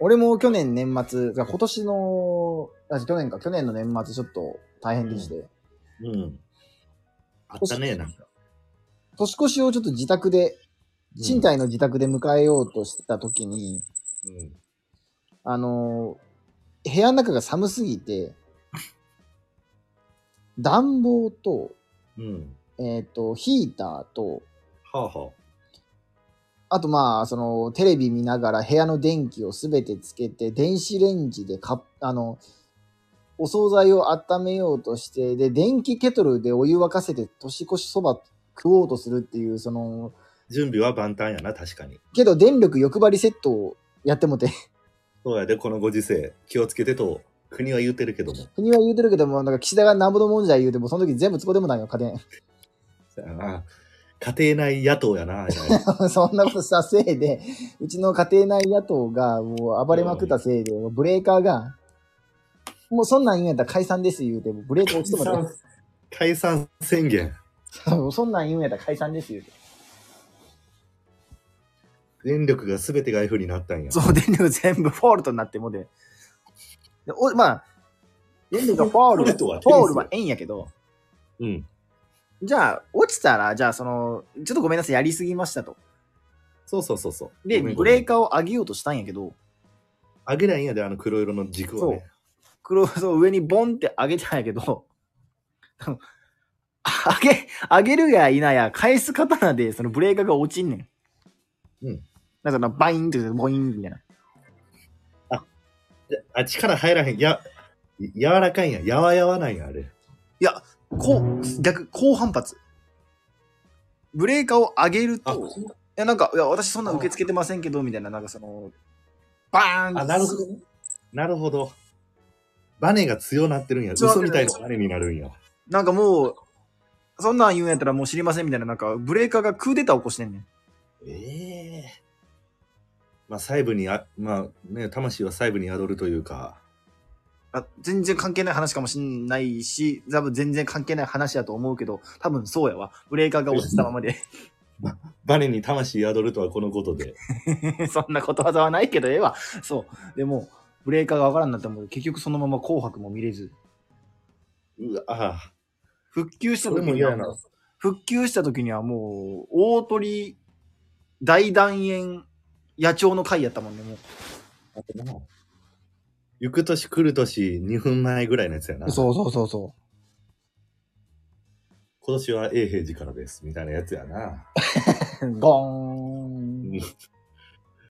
俺も去年年末、今年の、あ去年か、去年の年末ちょっと大変でして、うん。あったね、なんか。年越しをちょっと自宅で、賃貸の自宅で迎えようとしてた時に、うん。あのー部屋の中が寒すぎて、暖房と、うん。えっ、と、ヒーターと、はあはあとまあ、その、テレビ見ながら部屋の電気をすべてつけて、電子レンジでか、あの、お惣菜を温めようとして、で、電気ケトルでお湯沸かせて年越しそば食おうとするっていう、その、準備は万端やな、確かに。けど電力欲張りセットをやってもて、そうやで、このご時世、気をつけてと、国は言ってるけども。国は言うてるけども、なんか岸田がなんぼのもんじゃ言うても、その時全部つこでもないよ、家電。そうやな。家庭内野党やな、そんなことしたせいで、うちの家庭内野党がもう暴れまくったせいで、ブレーカーが、もうそんなん言うんやったら解散です言うて、ブレーカー落ちてもらって解散宣言。そんなん言うんやったら解散です言うて。電力が全てが F になったんや。そう、電力全部フォールトになってもで。でおまあ、電力が fall、fall とは、fall はええんやけど、うん。じゃあ、落ちたら、じゃあ、その、ちょっとごめんなさい、やりすぎましたと。そうそうそうそう。で、ブレーカーを上げようとしたんやけど、上げないんやで、あの黒色の軸をね。黒そう上にボンって上げたんやけど、上げ、上げるやいなや、返す刀でそのブレーカーが落ちんねん。うん。なんかな、バインってボインみたいな。であ、力入らへん。や、柔らかいんや。やわやわなんや、あれ。こう、逆、高反発。ブレーカーを上げるあ、と、いや、なんか、いや、私そんな受け付けてませんけど、みたいな、なんかその、バーンあ、なるほどね。なるほど。バネが強なってるんや。嘘みたいなバネになるんや。なんかもう、そんなん言うんやったらもう知りませんみたいな、なんか、ブレーカーがクーデター起こしてんねん。ええまあ、細部にあ、まあね、魂は細部に宿るというか、あ全然関係ない話かもしんないし、多分全然関係ない話だと思うけど、多分そうやわ。ブレーカーが落ちたままで。バネに魂宿るとはこのことで。そんなことわざはないけど、ええわ。そう。でも、ブレーカーがわからんなっても、結局そのまま紅白も見れず。うわ、あ復旧した時には。復旧した時にはもう、大鳥大団円野鳥の会やったもんね、も行く年来る年2分前ぐらいのやつやな。う。そうそうそうそ今年は永平寺からです。みたいなやつやな。う。ゴーン。